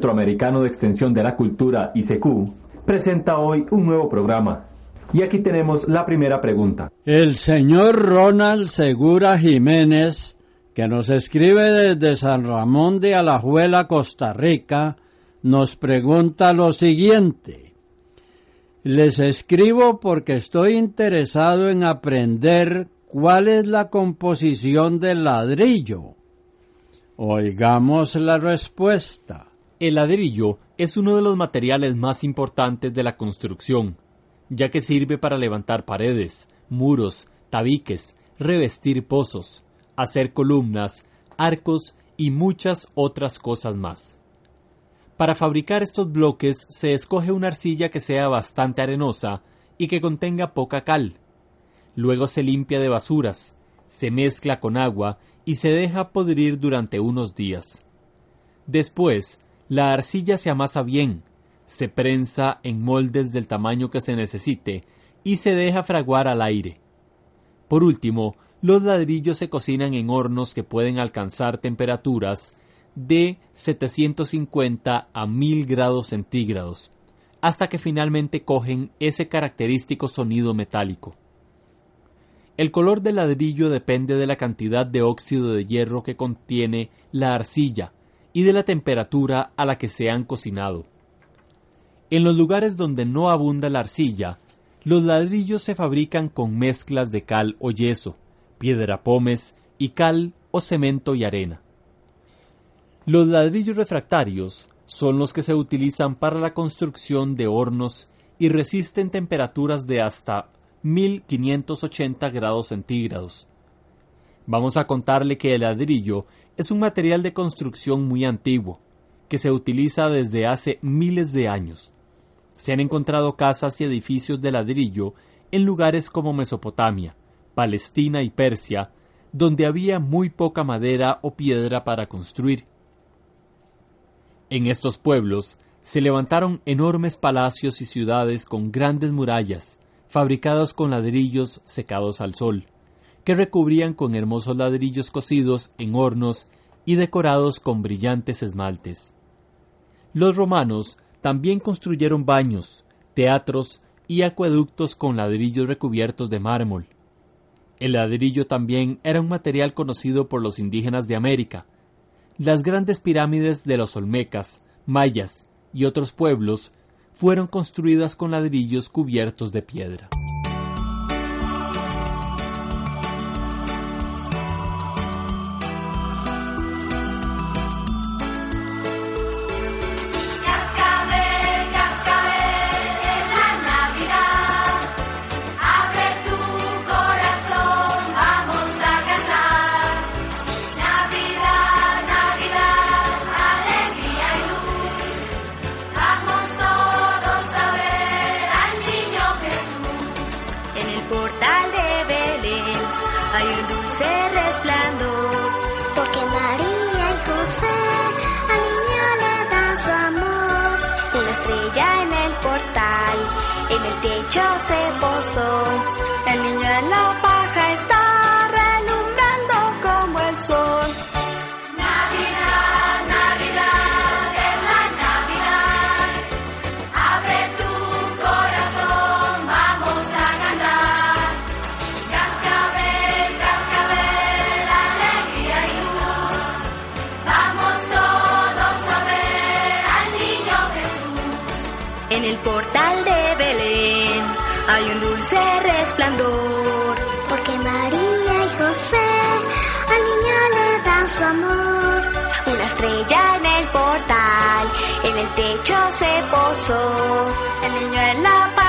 Centroamericano de Extensión de la Cultura, ICQ, presenta hoy un nuevo programa. Y aquí tenemos la primera pregunta. El señor Ronald Segura Jiménez, que nos escribe desde San Ramón de Alajuela, Costa Rica, nos pregunta lo siguiente. Les escribo porque estoy interesado en aprender cuál es la composición del ladrillo. Oigamos la respuesta. El ladrillo es uno de los materiales más importantes de la construcción, ya que sirve para levantar paredes, muros, tabiques, revestir pozos, hacer columnas, arcos y muchas otras cosas más. Para fabricar estos bloques se escoge una arcilla que sea bastante arenosa y que contenga poca cal. Luego se limpia de basuras, se mezcla con agua y se deja podrir durante unos días. Después, la arcilla se amasa bien, se prensa en moldes del tamaño que se necesite y se deja fraguar al aire. Por último, los ladrillos se cocinan en hornos que pueden alcanzar temperaturas de 750 a 1000 grados centígrados, hasta que finalmente cogen ese característico sonido metálico. El color del ladrillo depende de la cantidad de óxido de hierro que contiene la arcilla y de la temperatura a la que se han cocinado. En los lugares donde no abunda la arcilla, los ladrillos se fabrican con mezclas de cal o yeso, piedra pómez y cal o cemento y arena. Los ladrillos refractarios son los que se utilizan para la construcción de hornos y resisten temperaturas de hasta 1580 grados centígrados. Vamos a contarle que el ladrillo es un material de construcción muy antiguo, que se utiliza desde hace miles de años. Se han encontrado casas y edificios de ladrillo en lugares como Mesopotamia, Palestina y Persia, donde había muy poca madera o piedra para construir. En estos pueblos se levantaron enormes palacios y ciudades con grandes murallas, fabricados con ladrillos secados al sol, que recubrían con hermosos ladrillos cocidos en hornos y decorados con brillantes esmaltes. Los romanos también construyeron baños, teatros y acueductos con ladrillos recubiertos de mármol. El ladrillo también era un material conocido por los indígenas de América. Las grandes pirámides de los olmecas, mayas y otros pueblos fueron construidas con ladrillos cubiertos de piedra. El niño en la el techo se posó. El niño en la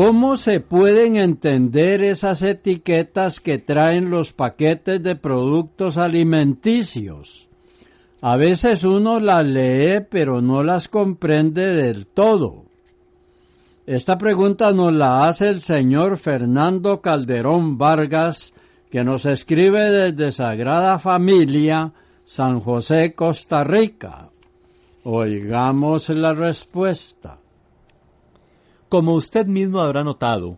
¿Cómo se pueden entender esas etiquetas que traen los paquetes de productos alimenticios? A veces uno las lee pero no las comprende del todo. Esta pregunta nos la hace el señor Fernando Calderón Vargas, que nos escribe desde Sagrada Familia, San José, Costa Rica. Oigamos la respuesta. Como usted mismo habrá notado,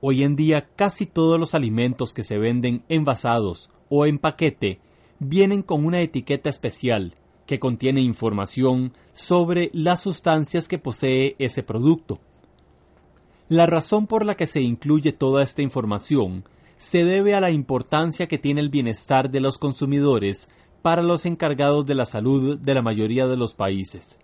hoy en día casi todos los alimentos que se venden envasados o en paquete vienen con una etiqueta especial que contiene información sobre las sustancias que posee ese producto. La razón por la que se incluye toda esta información se debe a la importancia que tiene el bienestar de los consumidores para los encargados de la salud de la mayoría de los países.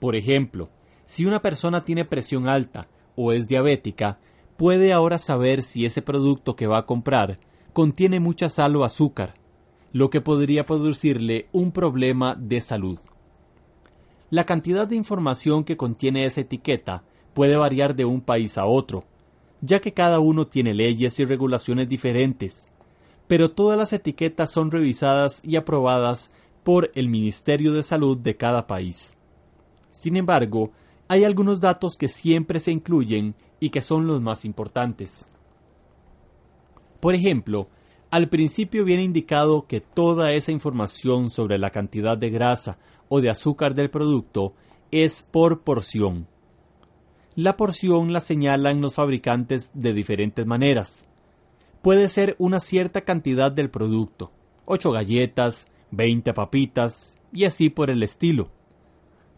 Por ejemplo, si una persona tiene presión alta o es diabética, puede ahora saber si ese producto que va a comprar contiene mucha sal o azúcar, lo que podría producirle un problema de salud. La cantidad de información que contiene esa etiqueta puede variar de un país a otro, ya que cada uno tiene leyes y regulaciones diferentes, pero todas las etiquetas son revisadas y aprobadas por el Ministerio de Salud de cada país. Sin embargo, hay algunos datos que siempre se incluyen y que son los más importantes. Por ejemplo, al principio viene indicado que toda esa información sobre la cantidad de grasa o de azúcar del producto es por porción. La porción la señalan los fabricantes de diferentes maneras. Puede ser una cierta cantidad del producto, 8 galletas, 20 papitas y así por el estilo.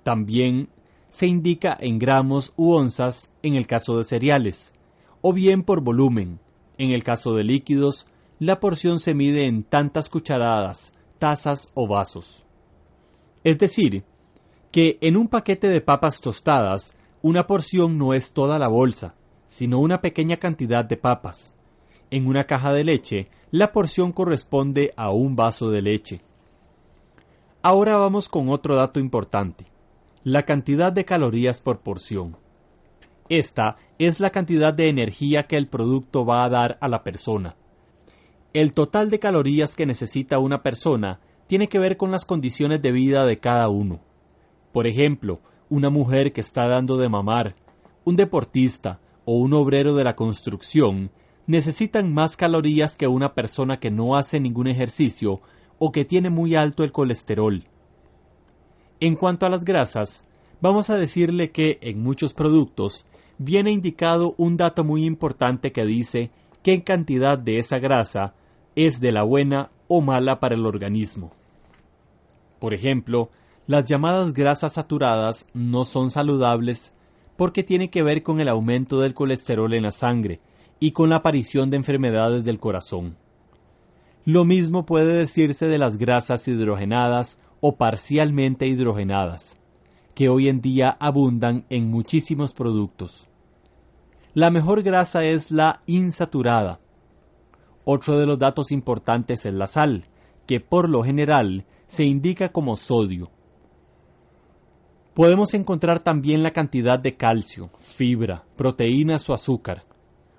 También se indica en gramos u onzas en el caso de cereales, o bien por volumen. En el caso de líquidos, la porción se mide en tantas cucharadas, tazas o vasos. Es decir, que en un paquete de papas tostadas, una porción no es toda la bolsa, sino una pequeña cantidad de papas. En una caja de leche, la porción corresponde a un vaso de leche. Ahora vamos con otro dato importante, la cantidad de calorías por porción. Esta es la cantidad de energía que el producto va a dar a la persona. El total de calorías que necesita una persona tiene que ver con las condiciones de vida de cada uno. Por ejemplo, una mujer que está dando de mamar, un deportista o un obrero de la construcción necesitan más calorías que una persona que no hace ningún ejercicio o que tiene muy alto el colesterol. En cuanto a las grasas, vamos a decirle que en muchos productos viene indicado un dato muy importante que dice qué cantidad de esa grasa es de la buena o mala para el organismo. Por ejemplo, las llamadas grasas saturadas no son saludables porque tiene que ver con el aumento del colesterol en la sangre y con la aparición de enfermedades del corazón. Lo mismo puede decirse de las grasas hidrogenadas o parcialmente hidrogenadas, que hoy en día abundan en muchísimos productos. La mejor grasa es la insaturada. Otro de los datos importantes es la sal, que por lo general se indica como sodio. Podemos encontrar también la cantidad de calcio, fibra, proteínas o azúcar.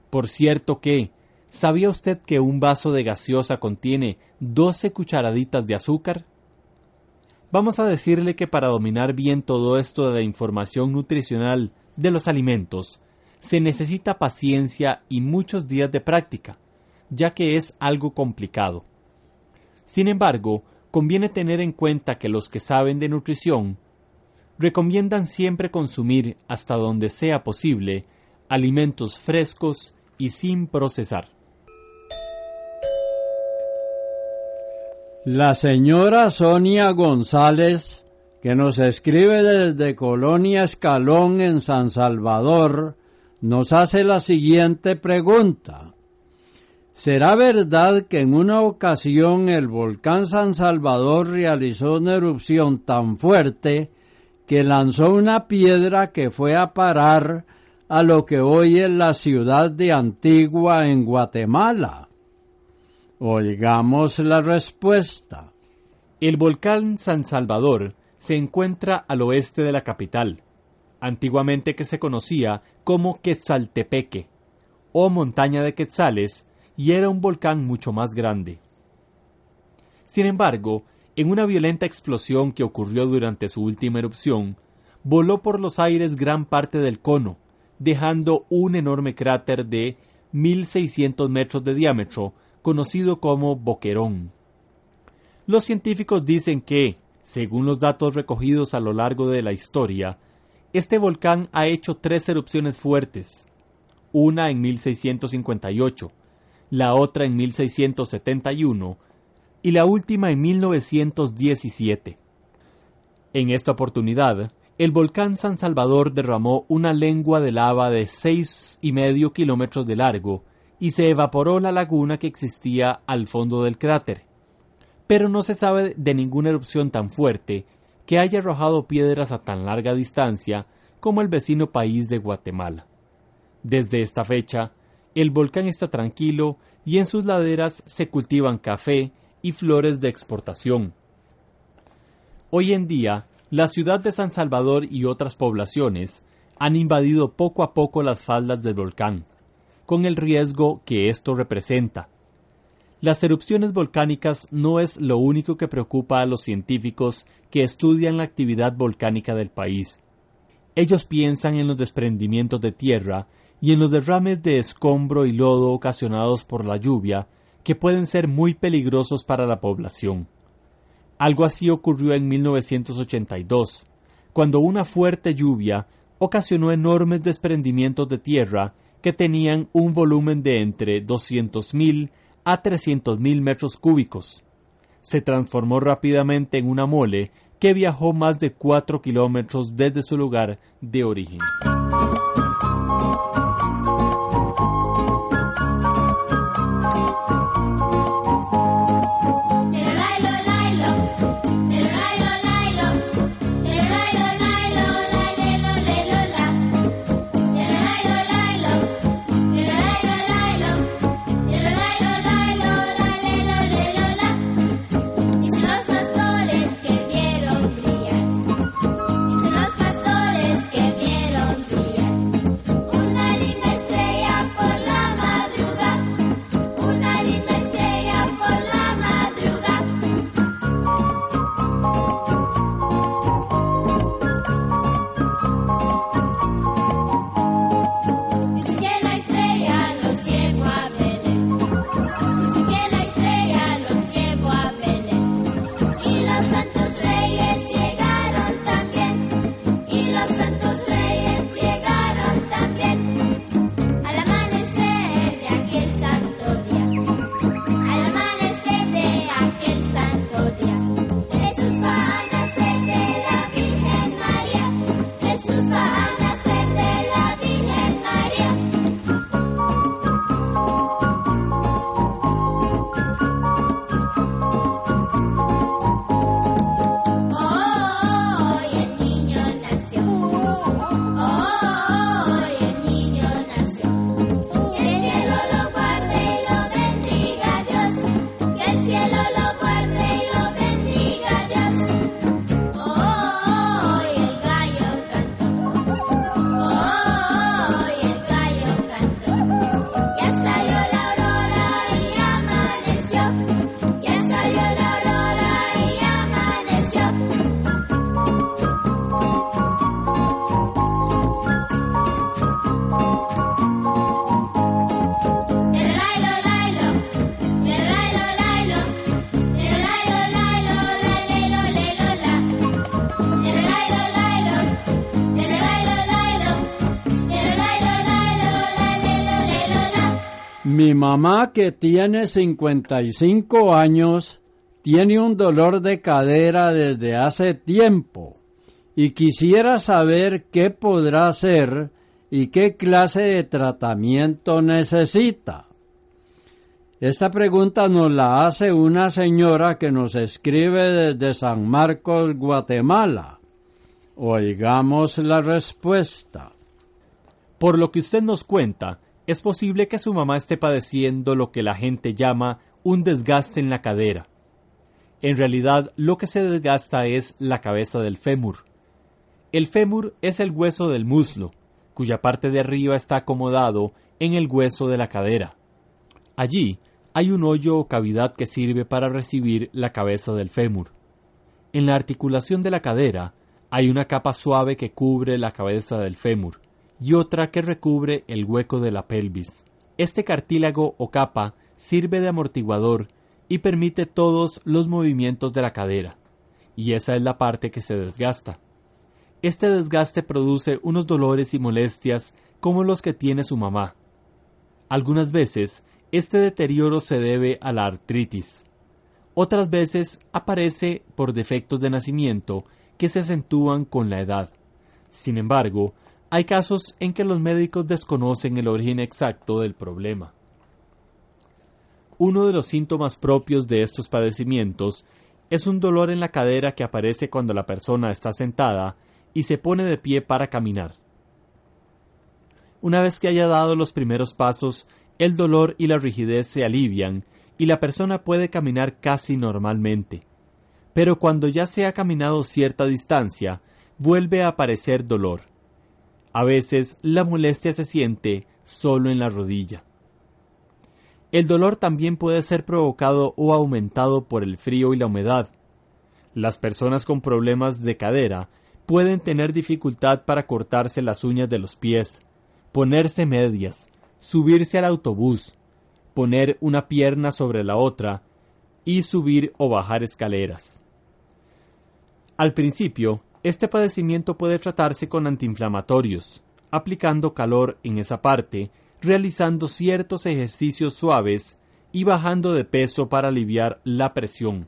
Por cierto que, ¿sabía usted que un vaso de gaseosa contiene 12 cucharaditas de azúcar? Vamos a decirle que para dominar bien todo esto de la información nutricional de los alimentos, se necesita paciencia y muchos días de práctica, ya que es algo complicado. Sin embargo, conviene tener en cuenta que los que saben de nutrición recomiendan siempre consumir hasta donde sea posible alimentos frescos y sin procesar. La señora Sonia González, que nos escribe desde Colonia Escalón en San Salvador, nos hace la siguiente pregunta. ¿Será verdad que en una ocasión el volcán San Salvador realizó una erupción tan fuerte que lanzó una piedra que fue a parar a lo que hoy es la ciudad de Antigua en Guatemala? Oigamos la respuesta. El volcán San Salvador se encuentra al oeste de la capital, antiguamente que se conocía como Quetzaltepeque, o montaña de Quetzales, y era un volcán mucho más grande. Sin embargo, en una violenta explosión que ocurrió durante su última erupción, voló por los aires gran parte del cono, dejando un enorme cráter de 1.600 metros de diámetro, conocido como Boquerón. Los científicos dicen que, según los datos recogidos a lo largo de la historia, este volcán ha hecho tres erupciones fuertes, una en 1658, la otra en 1671 y la última en 1917. En esta oportunidad, el volcán San Salvador derramó una lengua de lava de seis y medio kilómetros de largo y se evaporó la laguna que existía al fondo del cráter. Pero no se sabe de ninguna erupción tan fuerte que haya arrojado piedras a tan larga distancia como el vecino país de Guatemala. Desde esta fecha, el volcán está tranquilo y en sus laderas se cultivan café y flores de exportación. Hoy en día, la ciudad de San Salvador y otras poblaciones han invadido poco a poco las faldas del volcán, con el riesgo que esto representa. Las erupciones volcánicas no es lo único que preocupa a los científicos que estudian la actividad volcánica del país. Ellos piensan en los desprendimientos de tierra y en los derrames de escombro y lodo ocasionados por la lluvia, que pueden ser muy peligrosos para la población. Algo así ocurrió en 1982, cuando una fuerte lluvia ocasionó enormes desprendimientos de tierra que tenían un volumen de entre 200.000 a 300.000 metros cúbicos. Se transformó rápidamente en una mole que viajó más de 4 kilómetros desde su lugar de origen. Mi mamá que tiene 55 años tiene un dolor de cadera desde hace tiempo y quisiera saber qué podrá hacer y qué clase de tratamiento necesita. Esta pregunta nos la hace una señora que nos escribe desde San Marcos, Guatemala. Oigamos la respuesta. Por lo que usted nos cuenta, es posible que su mamá esté padeciendo lo que la gente llama un desgaste en la cadera. En realidad, lo que se desgasta es la cabeza del fémur. El fémur es el hueso del muslo, cuya parte de arriba está acomodado en el hueso de la cadera. Allí hay un hoyo o cavidad que sirve para recibir la cabeza del fémur. En la articulación de la cadera hay una capa suave que cubre la cabeza del fémur y otra que recubre el hueco de la pelvis. Este cartílago o capa sirve de amortiguador y permite todos los movimientos de la cadera, y esa es la parte que se desgasta. Este desgaste produce unos dolores y molestias como los que tiene su mamá. Algunas veces, este deterioro se debe a la artritis. Otras veces aparece por defectos de nacimiento que se acentúan con la edad. Sin embargo, hay casos en que los médicos desconocen el origen exacto del problema. Uno de los síntomas propios de estos padecimientos es un dolor en la cadera que aparece cuando la persona está sentada y se pone de pie para caminar. Una vez que haya dado los primeros pasos, el dolor y la rigidez se alivian y la persona puede caminar casi normalmente. Pero cuando ya se ha caminado cierta distancia, vuelve a aparecer dolor. A veces la molestia se siente solo en la rodilla. El dolor también puede ser provocado o aumentado por el frío y la humedad. Las personas con problemas de cadera pueden tener dificultad para cortarse las uñas de los pies, ponerse medias, subirse al autobús, poner una pierna sobre la otra y subir o bajar escaleras. Al principio, este padecimiento puede tratarse con antiinflamatorios, aplicando calor en esa parte realizando ciertos ejercicios suaves y bajando de peso para aliviar la presión.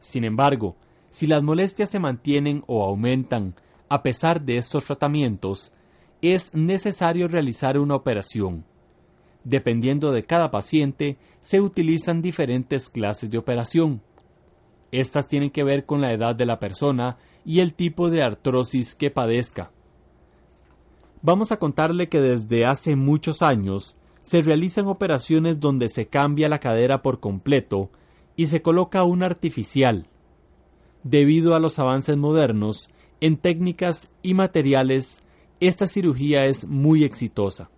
Sin embargo, si las molestias se mantienen o aumentan a pesar de estos tratamientos, es necesario realizar una operación. Dependiendo de cada paciente, se utilizan diferentes clases de operación. Estas tienen que ver con la edad de la persona y el tipo de artrosis que padezca vamos a contarle que desde hace muchos años se realizan operaciones donde se cambia la cadera por completo y se coloca una artificial. Debido a los avances modernos en técnicas y materiales, esta cirugía es muy exitosa.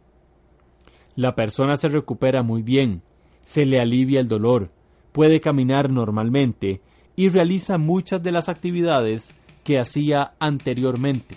La persona se recupera muy bien, se le alivia el dolor, puede caminar normalmente y realiza muchas de las actividades que hacía anteriormente.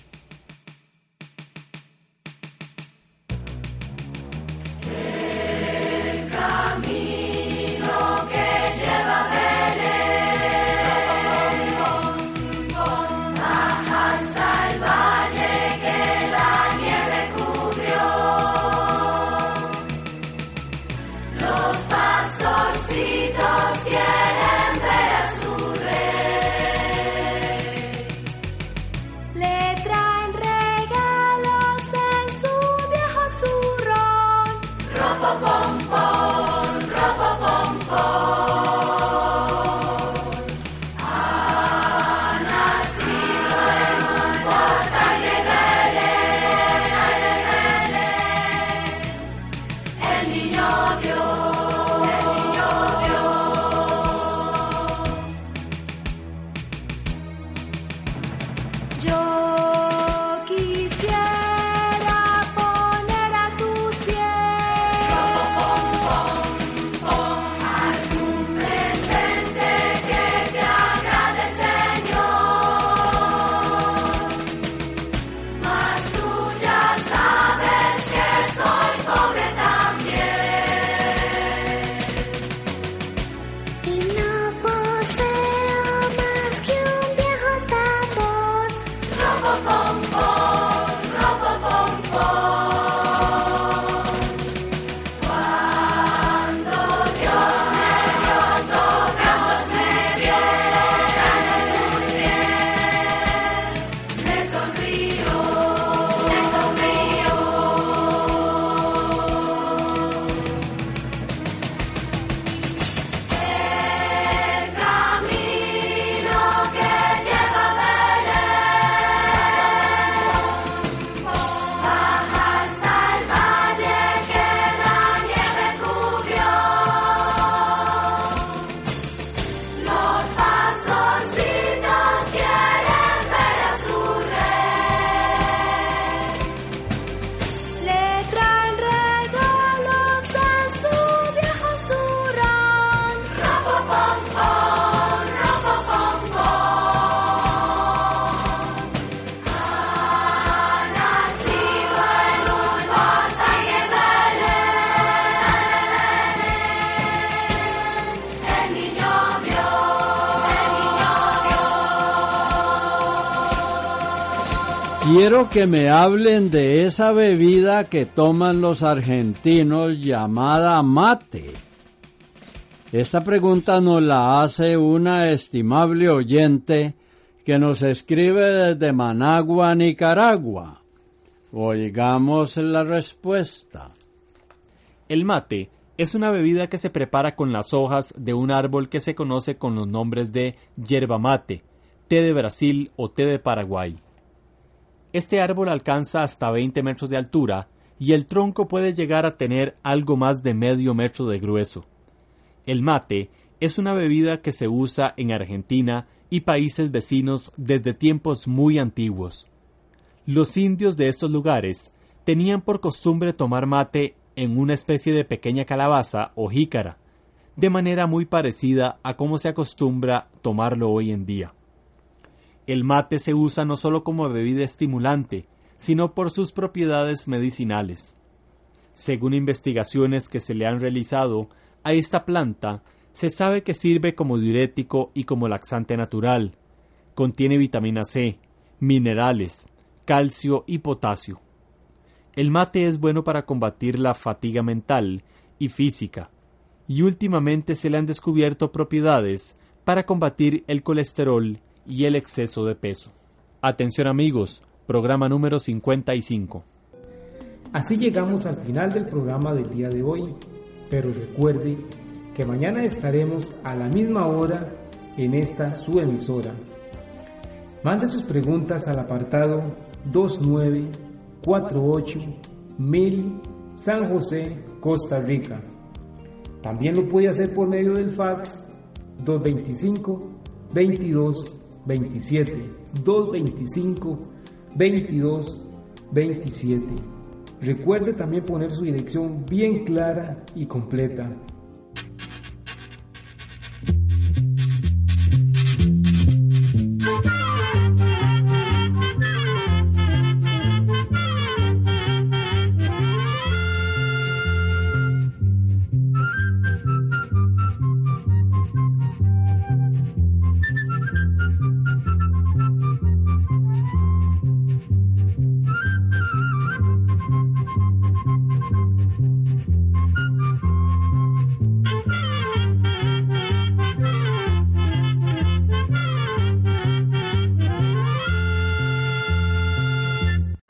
Quiero que me hablen de esa bebida que toman los argentinos llamada mate. Esta pregunta nos la hace una estimable oyente que nos escribe desde Managua, Nicaragua. Oigamos la respuesta. El mate es una bebida que se prepara con las hojas de un árbol que se conoce con los nombres de yerba mate, té de Brasil o té de Paraguay. Este árbol alcanza hasta 20 metros de altura y el tronco puede llegar a tener algo más de medio metro de grueso. El mate es una bebida que se usa en Argentina y países vecinos desde tiempos muy antiguos. Los indios de estos lugares tenían por costumbre tomar mate en una especie de pequeña calabaza o jícara, de manera muy parecida a cómo se acostumbra tomarlo hoy en día. El mate se usa no solo como bebida estimulante, sino por sus propiedades medicinales. Según investigaciones que se le han realizado a esta planta, se sabe que sirve como diurético y como laxante natural. Contiene vitamina C, minerales, calcio y potasio. El mate es bueno para combatir la fatiga mental y física, y últimamente se le han descubierto propiedades para combatir el colesterol y el exceso de peso. Atención amigos, programa número 55. Así llegamos al final del programa del día de hoy, pero recuerde que mañana estaremos a la misma hora en esta su emisora. Mande sus preguntas al apartado 2948 1000 San José, Costa Rica. También lo puede hacer por medio del fax 225 22 27 225 22 27. Recuerde también poner su dirección bien clara y completa.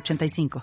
906985.